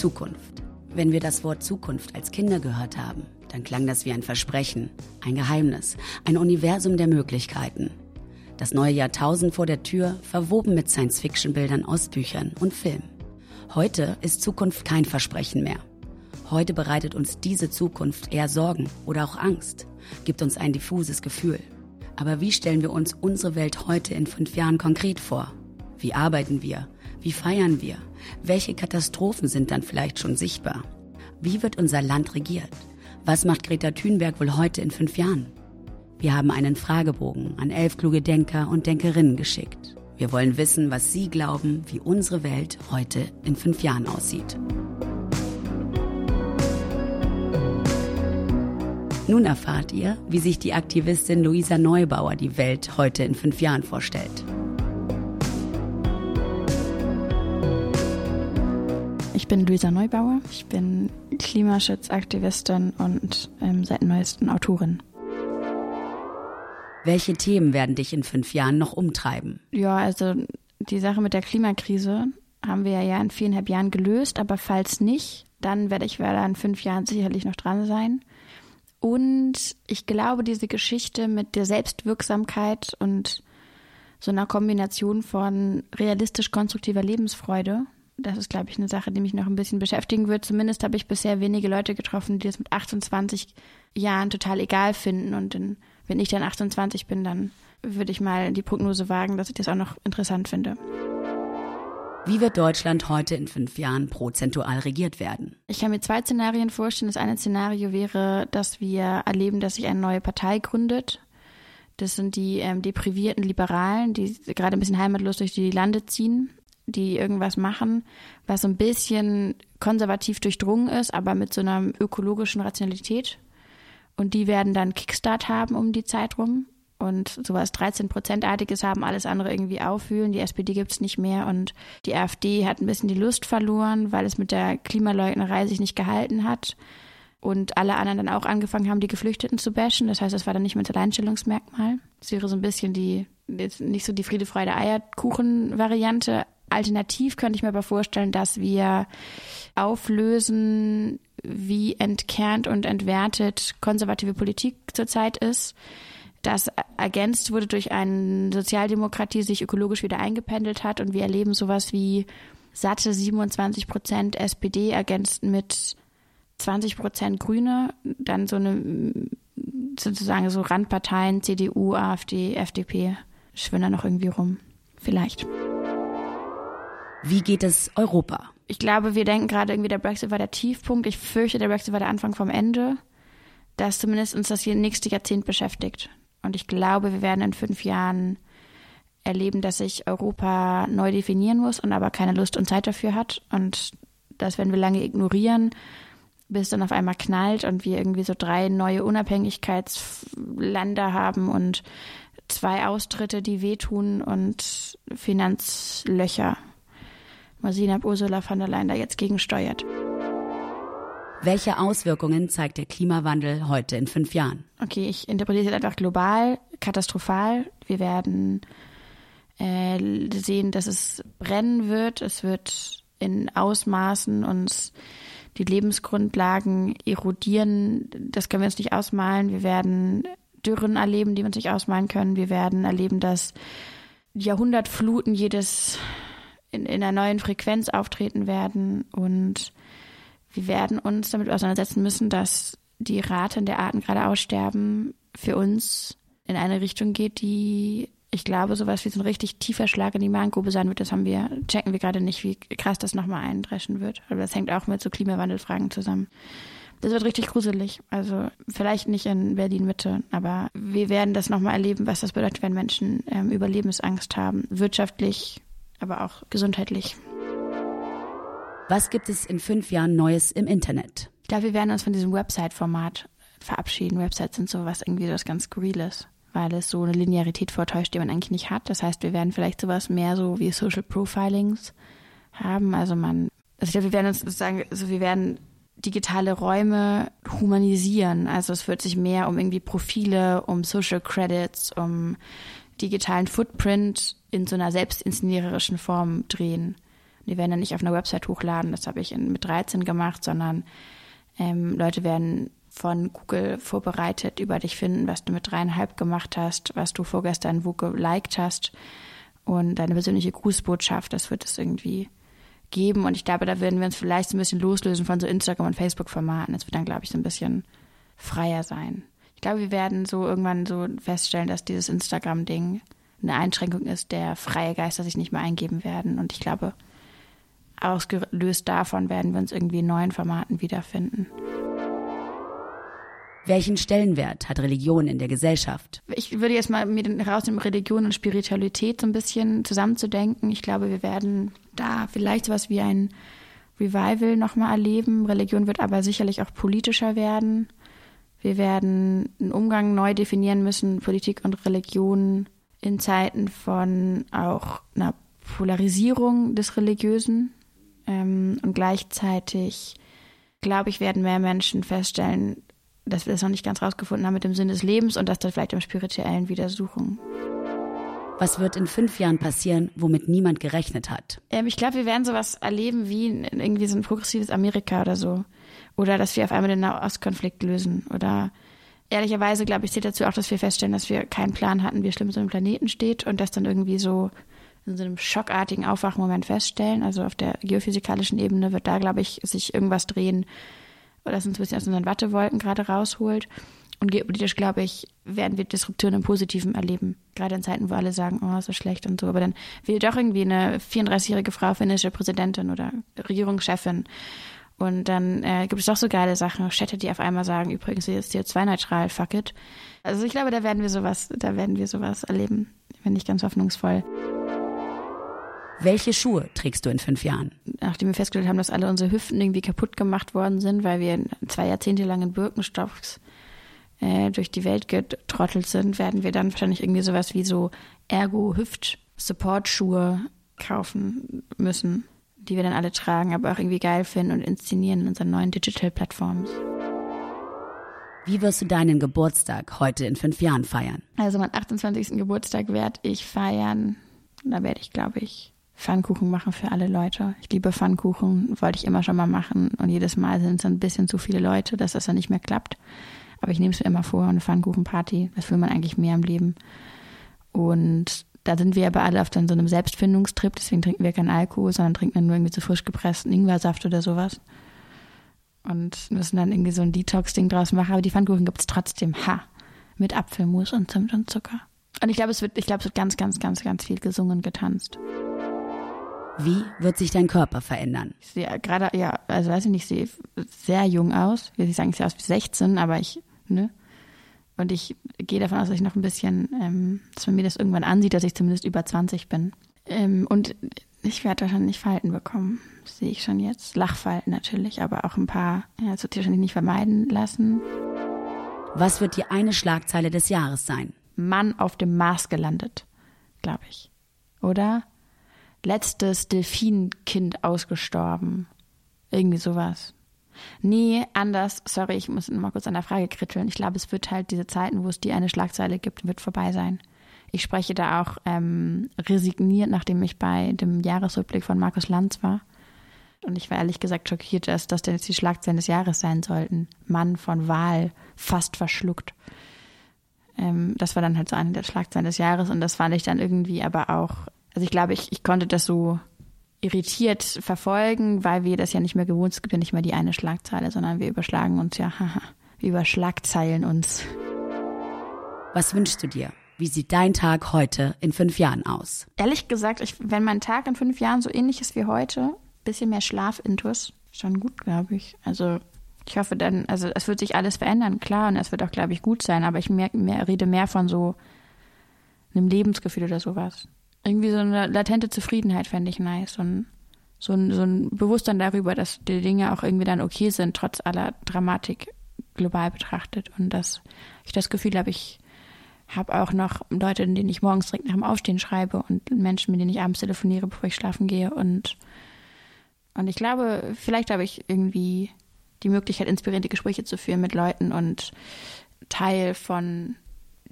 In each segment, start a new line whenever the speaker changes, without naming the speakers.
Zukunft. Wenn wir das Wort Zukunft als Kinder gehört haben, dann klang das wie ein Versprechen, ein Geheimnis, ein Universum der Möglichkeiten. Das neue Jahrtausend vor der Tür, verwoben mit Science-Fiction-Bildern aus Büchern und Filmen. Heute ist Zukunft kein Versprechen mehr. Heute bereitet uns diese Zukunft eher Sorgen oder auch Angst, gibt uns ein diffuses Gefühl. Aber wie stellen wir uns unsere Welt heute in fünf Jahren konkret vor? Wie arbeiten wir? Wie feiern wir? Welche Katastrophen sind dann vielleicht schon sichtbar? Wie wird unser Land regiert? Was macht Greta Thunberg wohl heute in fünf Jahren? Wir haben einen Fragebogen an elf kluge Denker und Denkerinnen geschickt. Wir wollen wissen, was Sie glauben, wie unsere Welt heute in fünf Jahren aussieht. Nun erfahrt ihr, wie sich die Aktivistin Luisa Neubauer die Welt heute in fünf Jahren vorstellt.
Ich bin Luisa Neubauer. Ich bin Klimaschutzaktivistin und ähm, seit neuestem Autorin.
Welche Themen werden dich in fünf Jahren noch umtreiben?
Ja, also die Sache mit der Klimakrise haben wir ja in viereinhalb Jahren gelöst, aber falls nicht, dann werde ich werde in fünf Jahren sicherlich noch dran sein. Und ich glaube, diese Geschichte mit der Selbstwirksamkeit und so einer Kombination von realistisch konstruktiver Lebensfreude, das ist, glaube ich, eine Sache, die mich noch ein bisschen beschäftigen wird. Zumindest habe ich bisher wenige Leute getroffen, die das mit 28 Jahren total egal finden. Und in, wenn ich dann 28 bin, dann würde ich mal die Prognose wagen, dass ich das auch noch interessant finde.
Wie wird Deutschland heute in fünf Jahren prozentual regiert werden?
Ich kann mir zwei Szenarien vorstellen. Das eine Szenario wäre, dass wir erleben, dass sich eine neue Partei gründet. Das sind die ähm, deprivierten Liberalen, die gerade ein bisschen heimatlos durch die Lande ziehen die irgendwas machen, was so ein bisschen konservativ durchdrungen ist, aber mit so einer ökologischen Rationalität. Und die werden dann Kickstart haben um die Zeit rum und sowas 13-Prozent-artiges haben, alles andere irgendwie aufwühlen. Die SPD gibt es nicht mehr und die AfD hat ein bisschen die Lust verloren, weil es mit der Klimaleugnerei sich nicht gehalten hat. Und alle anderen dann auch angefangen haben, die Geflüchteten zu bashen. Das heißt, das war dann nicht mehr das Alleinstellungsmerkmal. Das wäre so ein bisschen die, nicht so die Friede, Freude, Eierkuchen-Variante, Alternativ könnte ich mir aber vorstellen, dass wir auflösen, wie entkernt und entwertet konservative Politik zurzeit ist. Das ergänzt wurde durch eine Sozialdemokratie, die sich ökologisch wieder eingependelt hat und wir erleben sowas wie satte 27 Prozent SPD ergänzt mit 20 Prozent Grüne, dann so eine sozusagen so Randparteien, CDU, AfD, FDP, schwimmen da noch irgendwie rum. Vielleicht.
Wie geht es Europa?
Ich glaube, wir denken gerade irgendwie, der Brexit war der Tiefpunkt. Ich fürchte, der Brexit war der Anfang vom Ende. Dass zumindest uns das hier nächste Jahrzehnt beschäftigt. Und ich glaube, wir werden in fünf Jahren erleben, dass sich Europa neu definieren muss und aber keine Lust und Zeit dafür hat. Und das werden wir lange ignorieren, bis dann auf einmal knallt und wir irgendwie so drei neue Unabhängigkeitsländer haben und zwei Austritte, die wehtun und Finanzlöcher. Mal sehen, ob Ursula von der Leyen da jetzt gegensteuert.
Welche Auswirkungen zeigt der Klimawandel heute in fünf Jahren?
Okay, ich interpretiere es einfach global, katastrophal. Wir werden äh, sehen, dass es brennen wird. Es wird in Ausmaßen uns die Lebensgrundlagen erodieren. Das können wir uns nicht ausmalen. Wir werden Dürren erleben, die wir uns nicht ausmalen können. Wir werden erleben, dass Jahrhundertfluten jedes in, in einer neuen Frequenz auftreten werden und wir werden uns damit auseinandersetzen müssen, dass die Rate der Arten gerade aussterben für uns in eine Richtung geht, die ich glaube, sowas wie so ein richtig tiefer Schlag in die Magengrube sein wird, das haben wir, checken wir gerade nicht, wie krass das nochmal eindreschen wird. Aber das hängt auch mit so Klimawandelfragen zusammen. Das wird richtig gruselig. Also vielleicht nicht in Berlin Mitte, aber wir werden das nochmal erleben, was das bedeutet, wenn Menschen ähm, Überlebensangst haben, wirtschaftlich, aber auch gesundheitlich.
Was gibt es in fünf Jahren Neues im Internet?
Ich glaube, wir werden uns von diesem Website-Format verabschieden. Websites sind sowas irgendwie was ganz Skurriles, weil es so eine Linearität vortäuscht, die man eigentlich nicht hat. Das heißt, wir werden vielleicht sowas mehr so wie Social Profilings haben. Also man, also ich glaube, wir werden uns sozusagen, also wir werden digitale Räume humanisieren. Also es wird sich mehr um irgendwie Profile, um Social Credits, um digitalen Footprint in so einer selbstinszeniererischen Form drehen. Die werden dann nicht auf einer Website hochladen, das habe ich in, mit 13 gemacht, sondern ähm, Leute werden von Google vorbereitet, über dich finden, was du mit dreieinhalb gemacht hast, was du vorgestern wo geliked hast und deine persönliche Grußbotschaft, das wird es irgendwie geben. Und ich glaube, da werden wir uns vielleicht so ein bisschen loslösen von so Instagram- und Facebook-Formaten. Das wird dann, glaube ich, so ein bisschen freier sein. Ich glaube, wir werden so irgendwann so feststellen, dass dieses Instagram-Ding eine Einschränkung ist, der freie Geister sich nicht mehr eingeben werden. Und ich glaube, ausgelöst davon werden wir uns irgendwie in neuen Formaten wiederfinden.
Welchen Stellenwert hat Religion in der Gesellschaft?
Ich würde jetzt mal mir herausnehmen, Religion und Spiritualität so ein bisschen zusammenzudenken. Ich glaube, wir werden da vielleicht sowas wie ein Revival nochmal erleben. Religion wird aber sicherlich auch politischer werden. Wir werden einen Umgang neu definieren müssen, Politik und Religion in Zeiten von auch einer Polarisierung des Religiösen. Ähm, und gleichzeitig, glaube ich, werden mehr Menschen feststellen, dass wir das noch nicht ganz rausgefunden haben mit dem Sinn des Lebens und dass das vielleicht im Spirituellen wieder suchen.
Was wird in fünf Jahren passieren, womit niemand gerechnet hat?
Ähm, ich glaube, wir werden sowas erleben wie irgendwie so ein progressives Amerika oder so. Oder dass wir auf einmal den Nahostkonflikt lösen. Oder ehrlicherweise, glaube ich, zählt dazu auch, dass wir feststellen, dass wir keinen Plan hatten, wie schlimm so ein Planeten steht und das dann irgendwie so in so einem schockartigen Aufwachmoment feststellen. Also auf der geophysikalischen Ebene wird da, glaube ich, sich irgendwas drehen, das uns ein bisschen aus unseren Wattewolken gerade rausholt. Und geopolitisch, glaube ich, werden wir Disruptionen im Positiven erleben. Gerade in Zeiten, wo alle sagen, oh, so schlecht und so. Aber dann wählt doch irgendwie eine 34-jährige Frau finnische Präsidentin oder Regierungschefin. Und dann äh, gibt es doch so geile Sachen, Städte, die auf einmal sagen, übrigens, sie ist CO2-neutral, fuck it. Also ich glaube, da werden wir sowas, da werden wir sowas erleben. Bin ich ganz hoffnungsvoll.
Welche Schuhe trägst du in fünf Jahren?
Nachdem wir festgestellt haben, dass alle unsere Hüften irgendwie kaputt gemacht worden sind, weil wir zwei Jahrzehnte lang in Birkenstocks äh, durch die Welt getrottelt sind, werden wir dann wahrscheinlich irgendwie sowas wie so Ergo-Hüft-Support-Schuhe kaufen müssen, die wir dann alle tragen, aber auch irgendwie geil finden und inszenieren in unseren neuen Digital-Plattformen.
Wie wirst du deinen Geburtstag heute in fünf Jahren feiern?
Also meinen 28. Geburtstag werde ich feiern. Da werde ich, glaube ich, Pfannkuchen machen für alle Leute. Ich liebe Pfannkuchen, wollte ich immer schon mal machen. Und jedes Mal sind es ein bisschen zu viele Leute, dass das dann nicht mehr klappt. Aber ich nehme es mir immer vor, eine Pfannkuchenparty. Das will man eigentlich mehr im Leben. Und da sind wir aber alle auf dann so einem Selbstfindungstrip, deswegen trinken wir keinen Alkohol, sondern trinken dann nur irgendwie so frisch gepressten Ingwersaft oder sowas. Und müssen dann irgendwie so ein Detox-Ding draus machen. Aber die Pfannkuchen gibt es trotzdem. Ha! Mit Apfelmus und Zimt und Zucker. Und ich glaube, es wird, ich glaube, es wird ganz, ganz, ganz, ganz viel gesungen und getanzt.
Wie wird sich dein Körper verändern?
Ich sehe gerade, ja, also weiß ich nicht, ich sehe sehr jung aus. Ich will nicht sagen, ich sehe aus wie 16, aber ich, ne? Und ich gehe davon aus, dass ich noch ein bisschen, ähm, dass man mir das irgendwann ansieht, dass ich zumindest über 20 bin. Ähm, und ich werde wahrscheinlich Falten bekommen. Das sehe ich schon jetzt. Lachfalten natürlich, aber auch ein paar, ja, das wird sich wahrscheinlich nicht vermeiden lassen.
Was wird die eine Schlagzeile des Jahres sein?
Mann auf dem Mars gelandet, glaube ich. Oder? letztes Delfinkind ausgestorben. Irgendwie sowas. Nee, anders. Sorry, ich muss mal kurz an der Frage kritteln. Ich glaube, es wird halt diese Zeiten, wo es die eine Schlagzeile gibt, wird vorbei sein. Ich spreche da auch ähm, resigniert, nachdem ich bei dem Jahresrückblick von Markus Lanz war. Und ich war ehrlich gesagt schockiert, dass das denn jetzt die Schlagzeilen des Jahres sein sollten. Mann von Wahl, fast verschluckt. Ähm, das war dann halt so eine der Schlagzeilen des Jahres und das fand ich dann irgendwie aber auch also ich glaube, ich, ich konnte das so irritiert verfolgen, weil wir das ja nicht mehr gewohnt, es gibt ja nicht mehr die eine Schlagzeile, sondern wir überschlagen uns ja, haha, wir überschlagzeilen uns.
Was wünschst du dir? Wie sieht dein Tag heute in fünf Jahren aus?
Ehrlich gesagt, ich, wenn mein Tag in fünf Jahren so ähnlich ist wie heute, bisschen mehr Schlafintus, schon gut, glaube ich. Also ich hoffe dann, also es wird sich alles verändern, klar, und es wird auch, glaube ich, gut sein, aber ich mehr, mehr, rede mehr von so einem Lebensgefühl oder sowas. Irgendwie so eine latente Zufriedenheit fände ich nice. Ein, so, ein, so ein Bewusstsein darüber, dass die Dinge auch irgendwie dann okay sind, trotz aller Dramatik global betrachtet. Und dass ich das Gefühl habe, ich habe auch noch Leute, denen ich morgens direkt nach dem Aufstehen schreibe und Menschen, mit denen ich abends telefoniere, bevor ich schlafen gehe. Und, und ich glaube, vielleicht habe ich irgendwie die Möglichkeit, inspirierende Gespräche zu führen mit Leuten und Teil von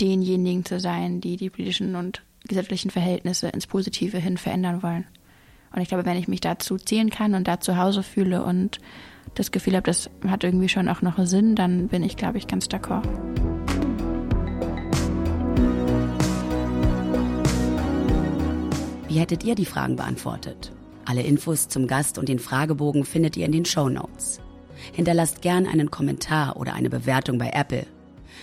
denjenigen zu sein, die die politischen und gesellschaftlichen Verhältnisse ins Positive hin verändern wollen. Und ich glaube, wenn ich mich dazu ziehen kann und da zu Hause fühle und das Gefühl habe, das hat irgendwie schon auch noch Sinn, dann bin ich, glaube ich, ganz d'accord.
Wie hättet ihr die Fragen beantwortet? Alle Infos zum Gast und den Fragebogen findet ihr in den Show Notes. Hinterlasst gern einen Kommentar oder eine Bewertung bei Apple.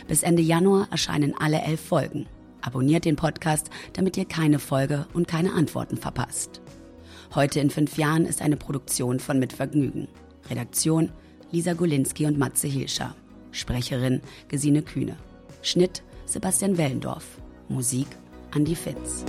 Bis Ende Januar erscheinen alle elf Folgen. Abonniert den Podcast, damit ihr keine Folge und keine Antworten verpasst. Heute in fünf Jahren ist eine Produktion von Mitvergnügen. Redaktion Lisa Golinski und Matze Hilscher. Sprecherin Gesine Kühne. Schnitt Sebastian Wellendorf. Musik Andi Fitz.